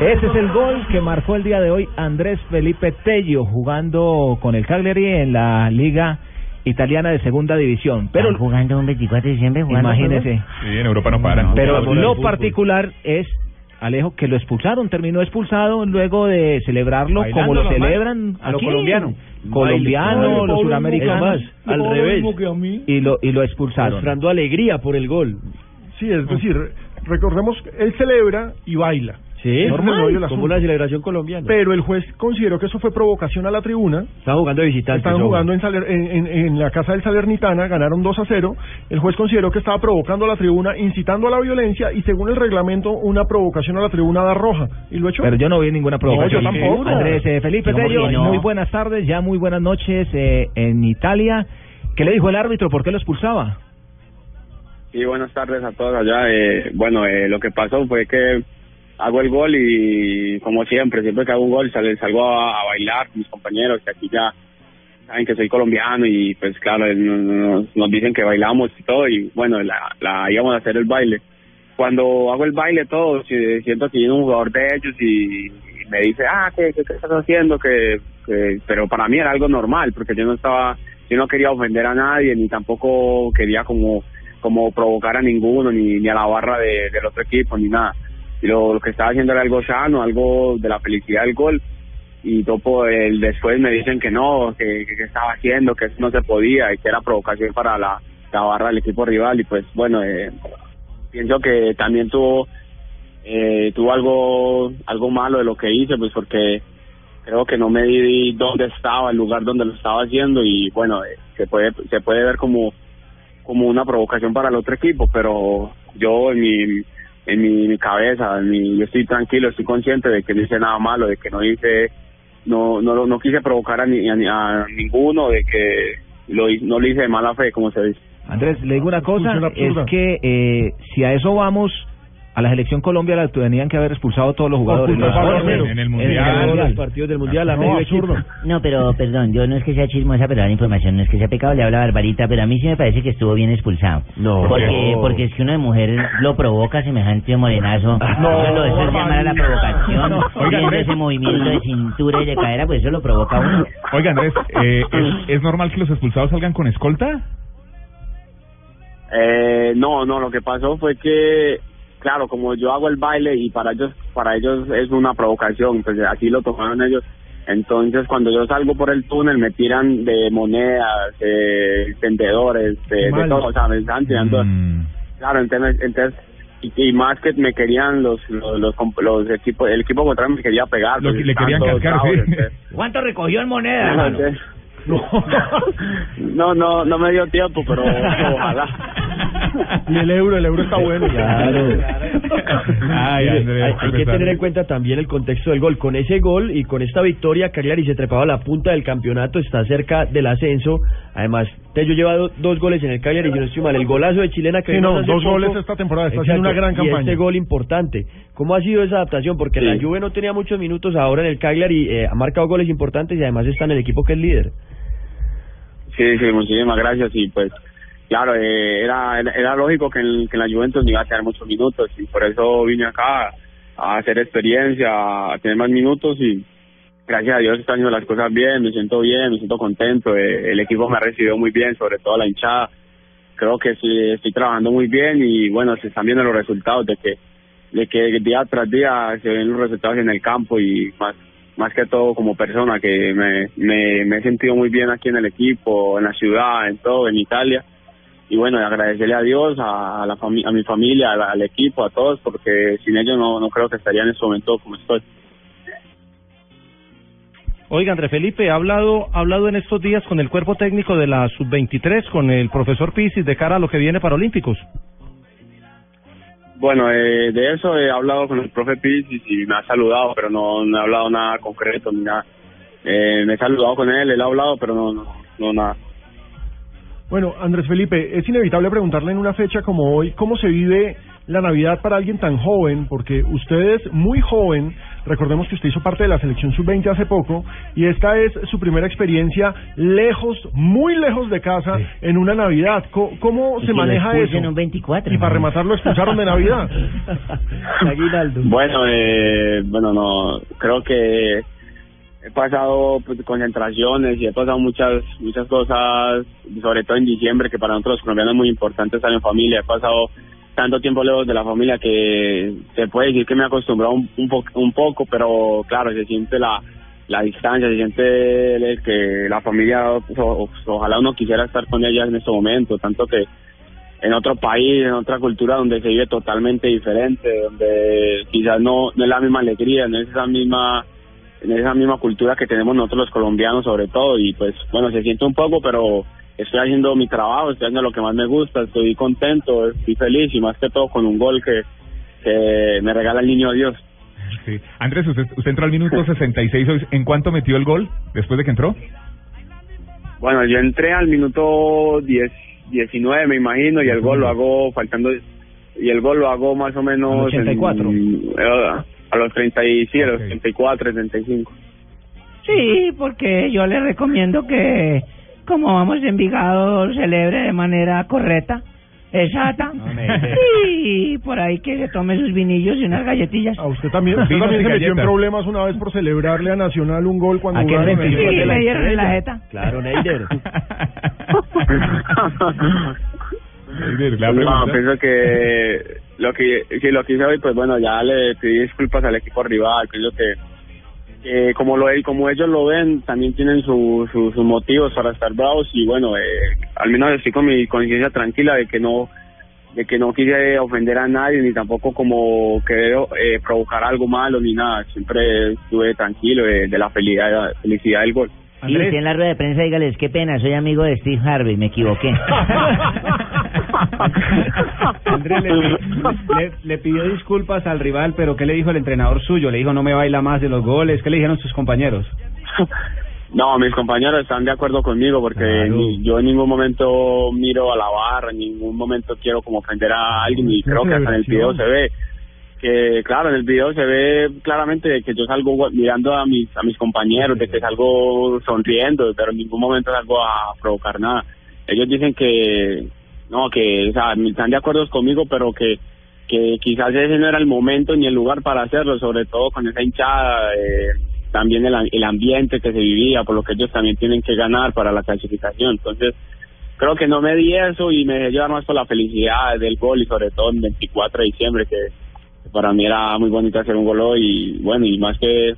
Ese es el gol que marcó el día de hoy Andrés Felipe Tello jugando con el Cagliari en la Liga Italiana de Segunda División. Pero ¿Están jugando un 24 de diciembre jugando imagínese, Sí, en Europa no paran. pero lo particular es Alejo que lo expulsaron, terminó expulsado luego de celebrarlo Bailando como lo celebran a lo aquí. colombiano. colombiano, Baile. los suramericanos al revés. y lo y lo expulsaron. mostrando alegría por el gol. Sí, es decir, recordemos, él celebra y baila. Sí, como una celebración colombiana. Pero el juez consideró que eso fue provocación a la tribuna. Estaban jugando de visitantes. Estaban jugando en, Saler- en, en- en la casa del Salernitana, ganaron 2 a 0. El juez consideró que estaba provocando a la tribuna, incitando a la violencia y según el reglamento, una provocación a la tribuna da roja. Y lo echó. Pero yo no vi ninguna provocación. No, yo tampoco. Andrés eh, Felipe ¿Cómo Tello, no? muy buenas tardes, ya muy buenas noches eh, en Italia. ¿Qué le dijo el árbitro? ¿Por qué lo expulsaba? Sí, buenas tardes a todos allá. Eh, bueno, eh, lo que pasó fue que hago el gol y como siempre, siempre que hago un gol sal- salgo a, bailar con mis compañeros que aquí ya saben que soy colombiano y pues claro, nos, dicen que bailamos y todo y bueno, la, la íbamos a hacer el baile. Cuando hago el baile todo, si- siento que viene un jugador de ellos y, me dice, ah, ¿qué, qué, estás haciendo? Que, que, pero para mí era algo normal porque yo no estaba, yo no quería ofender a nadie ni tampoco quería como como provocar a ninguno, ni, ni a la barra de, del otro equipo, ni nada. Y lo, que estaba haciendo era algo sano, algo de la felicidad del gol. Y topo el, después me dicen que no, que, que, que estaba haciendo, que eso no se podía y que era provocación para la, la barra del equipo rival. Y pues bueno, eh, pienso que también tuvo eh, tuvo algo algo malo de lo que hice, pues porque creo que no me di dónde estaba, el lugar donde lo estaba haciendo y bueno, eh, se puede se puede ver como como una provocación para el otro equipo, pero yo en mi en mi, mi cabeza, en mi, yo estoy tranquilo, estoy consciente de que no hice nada malo, de que no hice no no no quise provocar a, ni, a, ni- a ninguno, de que lo no lo hice de mala fe, como se dice. Andrés, le digo una cosa, es que eh, si a eso vamos, a la selección Colombia la tenían que haber expulsado todos los jugadores. Los. En el en Mundial. Todos los partidos del Mundial a No, medio absurdo. No, pero perdón, yo no es que sea chismosa, pero la información no es que sea pecado, le habla Barbarita, pero a mí sí me parece que estuvo bien expulsado. No. Porque, No. porque es que una mujer lo provoca semejante morenazo. No, eso, lo- eso es llamar a la provocación. Oiga, Andrés. ese movimiento de cintura y de cadera, pues eso lo provoca a uno. Oiga, Andrés, eh, ¿es, es normal que los expulsados salgan con escolta? Eh, no, no, lo que pasó fue que, claro, como yo hago el baile y para ellos, para ellos es una provocación, pues así lo tomaron ellos. Entonces, cuando yo salgo por el túnel, me tiran de monedas, de vendedores, de, todo, o sea, me están tirando. Mm. Claro, entonces, entonces y, y más que me querían los los, los, los equipos, el equipo contrario me quería pegar. Lo pues, le querían cascar, sí. ¿Cuánto recogió en moneda? entonces- no, no, no me dio tiempo, pero ojalá. Y el euro, el euro está bueno. Claro. Ay, hay, que tener en cuenta también el contexto del gol. Con ese gol y con esta victoria, Cagliari se trepaba a la punta del campeonato, está cerca del ascenso. Además, Tello lleva do- dos goles en el Cagliari, si no estoy mal. El golazo de Chilena que Sí, no, dos poco. goles esta temporada, está haciendo una gran Y campaña. este gol importante. ¿Cómo ha sido esa adaptación? Porque la. Juve no tenía muchos minutos ahora en el Cagliari, eh, ha marcado goles importantes y además está en el equipo que es líder. Sí, sí, muchísimas gracias y pues claro, eh, era, era lógico que en, que la Juventus no iba a tener muchos minutos y por eso vine acá a hacer experiencia, a tener más minutos y gracias a Dios están haciendo las cosas bien, me siento bien, me siento contento, eh, el equipo me ha recibido muy bien, sobre todo la hinchada, creo que sí, estoy trabajando muy bien y bueno, se están viendo los resultados de que de que día tras día se ven los resultados en el campo y más más que todo como persona que me, me, me he sentido muy bien aquí en el equipo, en la ciudad, en todo, en Italia. Y bueno, agradecerle a Dios, a, la a mi familia, a la- al equipo, a todos, porque sin ellos no, no creo que estaría en este momento como estoy. Oiga, André Felipe, ha hablado, ha hablado en estos días con el cuerpo técnico de la sub-23, con el profesor Pisis, de cara a lo que viene para Olímpicos. Bueno, eh, de eso he hablado con el profe Pisis y me ha saludado, pero no, no he hablado nada concreto ni nada. Eh, me he saludado con él, él ha hablado, pero no, no, no nada. Bueno, Andrés Felipe, es inevitable preguntarle en una fecha como hoy cómo se vive la Navidad para alguien tan joven, porque usted es muy joven, Recordemos que usted hizo parte de la selección sub-20 hace poco y esta es su primera experiencia lejos, muy lejos de casa en una Navidad. ¿Cómo, Y se maneja eso? expulsen un 24. Y para ¿no? rematar lo expulsaron de Navidad. Bueno, eh, bueno, no, creo que he pasado pues, concentraciones y he pasado muchas muchas cosas, sobre todo en diciembre, que para nosotros los colombianos es muy importante estar en familia. He pasado tanto tiempo lejos de la familia que se puede decir que me he acostumbrado un, po- un poco, pero claro, se siente la, la distancia, se siente el- que la familia, pues, ojalá uno quisiera estar con ella en este momento, tanto que en otro país, en otra cultura donde se vive totalmente diferente, donde quizás no, no es la misma alegría, no es esa misma en esa misma cultura que tenemos nosotros los colombianos sobre todo y pues bueno se siente un poco pero estoy haciendo mi trabajo estoy haciendo lo que más me gusta estoy contento estoy feliz y más que todo con un gol que, que me regala el niño Dios Sí. Andrés, usted, usted entró al minuto 66. hoy. ¿En cuánto metió el gol después de que entró? bueno yo entré al minuto 10 19 me imagino y el gol lo hago faltando y el gol lo hago más o menos Al 84. en- eh, a los 30 y sí, a los Ok. 34 35 Sí, porque yo le recomiendo que, como vamos en Envigado, celebre de manera correcta, exacta. Y por ahí que se tome sus vinillos y unas galletillas. A usted también, usted también se metió en problemas una vez por celebrarle a Nacional un gol cuando ¿A qué jugaron en el- Sí, la jeta. Claro, Neider. La No, pienso que lo que si lo que hice hoy, pues bueno, ya le pedí disculpas al equipo rival. Pienso que, que como lo como ellos lo ven, también tienen su, su- sus motivos para estar bravos y bueno, eh, al menos estoy con mi conciencia tranquila de que no de que no quise ofender a nadie ni tampoco como querer eh, provocar algo malo ni nada. Siempre estuve tranquilo de, de la felicidad felicidad del gol. Y usted en la rueda de prensa dígales, qué pena, soy amigo de Steve Harvey, me equivoqué. Andrés le, le- le pidió disculpas al rival, pero ¿qué le dijo el entrenador suyo? Le dijo no me baila más de los goles. ¿Qué le dijeron sus compañeros? No, mis compañeros están de acuerdo conmigo porque Claro. ni- yo en ningún momento miro a la barra, en ningún momento quiero como ofender a alguien y creo que hasta en el video se ve que claro, en el video se ve claramente que yo salgo mirando a mis a mis compañeros, de que salgo sonriendo, pero en ningún momento salgo a provocar nada. Ellos dicen que no, que están de acuerdo conmigo, pero que que quizás ese no era el momento ni el lugar para hacerlo, sobre todo con esa hinchada, eh, también el, el ambiente que se vivía, por lo que ellos también tienen que ganar para la clasificación. Entonces, creo que no me di eso y me dejé llevar más por la felicidad del gol y sobre todo el 24 de diciembre, que para mí era muy bonito hacer un gol y bueno, y más que,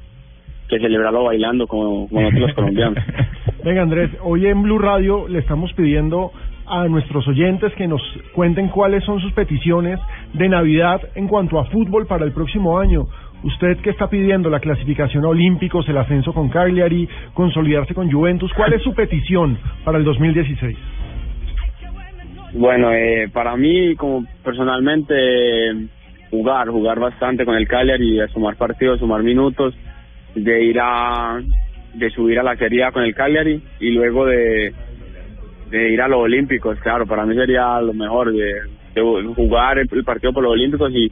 que celebrarlo bailando como, los colombianos. Venga Andrés, hoy en Blue Radio le estamos pidiendo a nuestros oyentes que nos cuenten cuáles son sus peticiones de Navidad en cuanto a fútbol para el próximo año. Usted que está pidiendo la clasificación a Olímpicos, el ascenso con Cagliari, consolidarse con Juventus, ¿cuál es su petición para el 2016? Bueno, eh, para mí, como personalmente, jugar, jugar bastante con el Cagliari, sumar partidos, sumar minutos, de ir a, de subir a la Serie con el Cagliari y luego de, de ir a los Olímpicos, claro, para mí sería lo mejor, de, de jugar el, el partido por los Olímpicos y,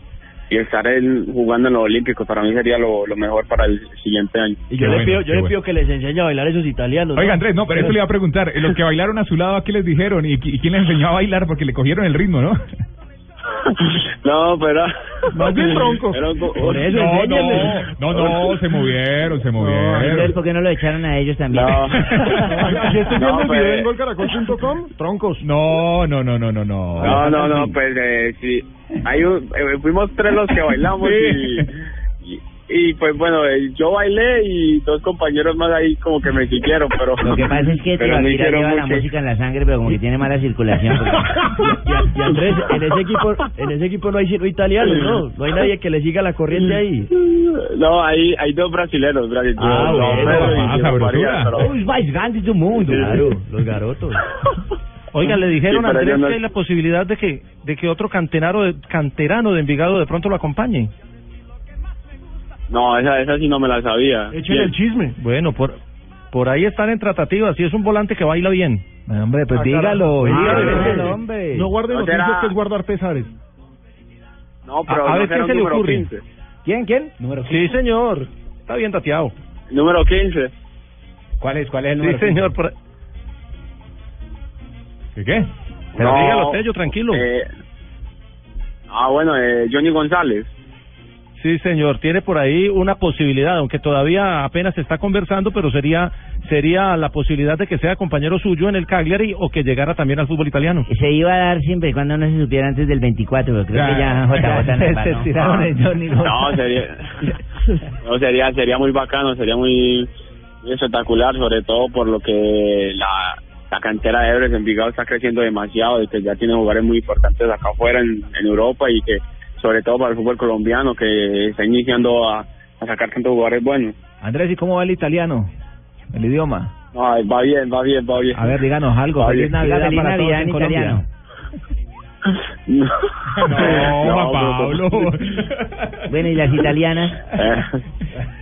y estar en- jugando en los Olímpicos, para mí sería lo, lo mejor para el siguiente año. Y Qué yo le bueno, pido, qué yo le bueno. pido que les enseñe a bailar esos italianos. ¿no? Oiga, Andrés, no, pero eso le iba a preguntar. Los que bailaron a su lado, ¿a qué les dijeron? ¿Y, qui- y quién les enseñó a bailar? Porque le cogieron el ritmo, ¿no? No, pero... Más bien broncos. Pero- Por eso, No, no, no, no, se movieron, se Entonces, movieron. ¿por qué no lo echaron a ellos también? No. Aquí estoy viendo No, el pues- video en golcaracol.com, troncos. No, no, no, no, no, no. No, no, no, pues eh, sí. Hay un, eh, fuimos tres los que bailamos y, y, pues bueno, eh, yo bailé y dos compañeros más ahí como que me siguieron, pero... Lo que pasa es que Tibaquira lleva la música en la sangre, pero como que tiene mala circulación. Y, Andrés, en ese equipo, en ese equipo no hay sino italianos, ¿no? No hay nadie que le siga la corriente ahí. No, hay, hay dos brasileños, brasileños. Ah, no, bueno, pero- ah, Los más grandes del mundo. Claro, los garotos. Oiga, le dijeron Sí, a Andrés que hay la posibilidad de que de que otro canterano de, canterano de Envigado de pronto lo acompañe. No, esa, esa sí no me la sabía. Echen el chisme. Bueno, por por ahí están en tratativas. Si es un volante que baila bien. Hombre, pues Ah, dígalo, carajo. dígalo, Ah, dígalo, hombre. No guarde ¿No noticias será? que es guardar pesares. No, pero A- a ver, ¿qué se le número ocurre? 15. ¿Quién, quién? Número Sí, señor. Está bien tateado. Número 15. ¿Cuál es, cuál es el Sí, número? señor. por- ¿Qué qué? Pero No, dígalo, Tello, tranquilo. eh, ah, bueno, eh, Johnny González. Sí, señor, tiene por ahí una posibilidad, aunque todavía apenas se está conversando, pero sería sería la posibilidad de que sea compañero suyo en el Cagliari o que llegara también al fútbol italiano. Se iba a dar siempre y cuando no se supiera antes del 24, pero creo que ya JJ Se- nos se ganó. tiraron el Johnny No, González. sería, no, sería, sería muy bacano, sería muy, muy espectacular, sobre todo por lo que la, la cantera de Everest Envigado está creciendo demasiado y que ya tiene jugadores muy importantes acá afuera en, en Europa y que, sobre todo para el fútbol colombiano, que está iniciando a, a sacar tantos jugadores buenos. Andrés, ¿y cómo va el italiano? El idioma. Ay, va bien, va bien, va bien. A ver, díganos algo. Va Feliz bien. Navidad Feliz para todos Navidad en en Colombia. italiano. No, No, Juan Pablo. Bueno, ¿y las italianas? Eh,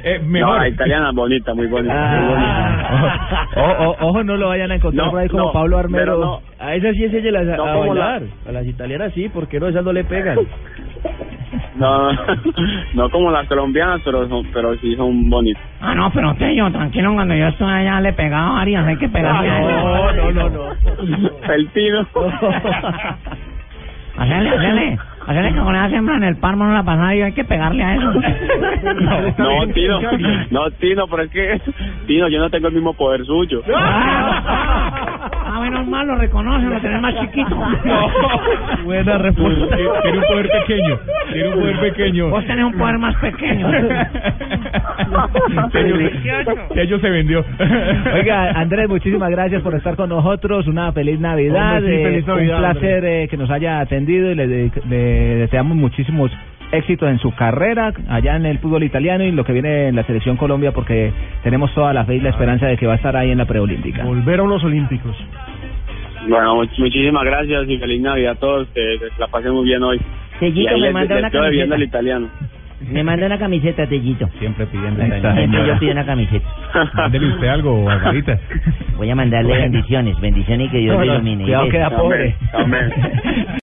Eh, No, mejor. la italiana es bonita, muy bonita. muy bonita. Ah. O- o- ojo, no lo vayan a encontrar No, por ahí como no, Pablo Armero. no. A esas sí enséñelas a, No a la- bailar. A las italianas sí, porque no, esas no le pegan. No, no como las colombianas, pero son, pero sí son bonitas. Ah, no, pero Tello, tranquilo, cuando yo estuve allá le pegaba a varias, hay que pegarle a No, no, no, no. El tino. Hacerle, hacerle, hacerle que con esa siembra en el páramo no la pasada y hay que pegarle a eso. No, Tino, no, Tino, pero es que, Tino, yo no tengo el mismo poder suyo. Ah, menos mal lo reconoce, lo tenés más chiquito. Buena respuesta. Tiene un poder pequeño. Tiene un poder pequeño. Vos tenés un poder más pequeño. Tello, Tello se vendió. Oiga, Andrés, muchísimas gracias por estar con nosotros. Una feliz Navidad. Hombre, sí, eh, feliz Navidad, un placer eh, que nos haya atendido y le, de- le deseamos muchísimos éxitos en su carrera allá en el fútbol italiano y lo que viene en la selección Colombia porque tenemos toda la fe y la esperanza de que va a estar ahí en la preolímpica. Volver a unos olímpicos. Bueno, much- muchísimas gracias y feliz Navidad a todos, que, que la pasen muy bien hoy. Tellito me manda una camiseta. el italiano. Me manda una camiseta, Tellito. Siempre pidiendo. Siempre yo pido una camiseta. Mándele usted algo, Barbarita. Voy a mandarle bendiciones, bendiciones y que Dios No, le no, ilumine. cuidado, Y queda pobre. Amén.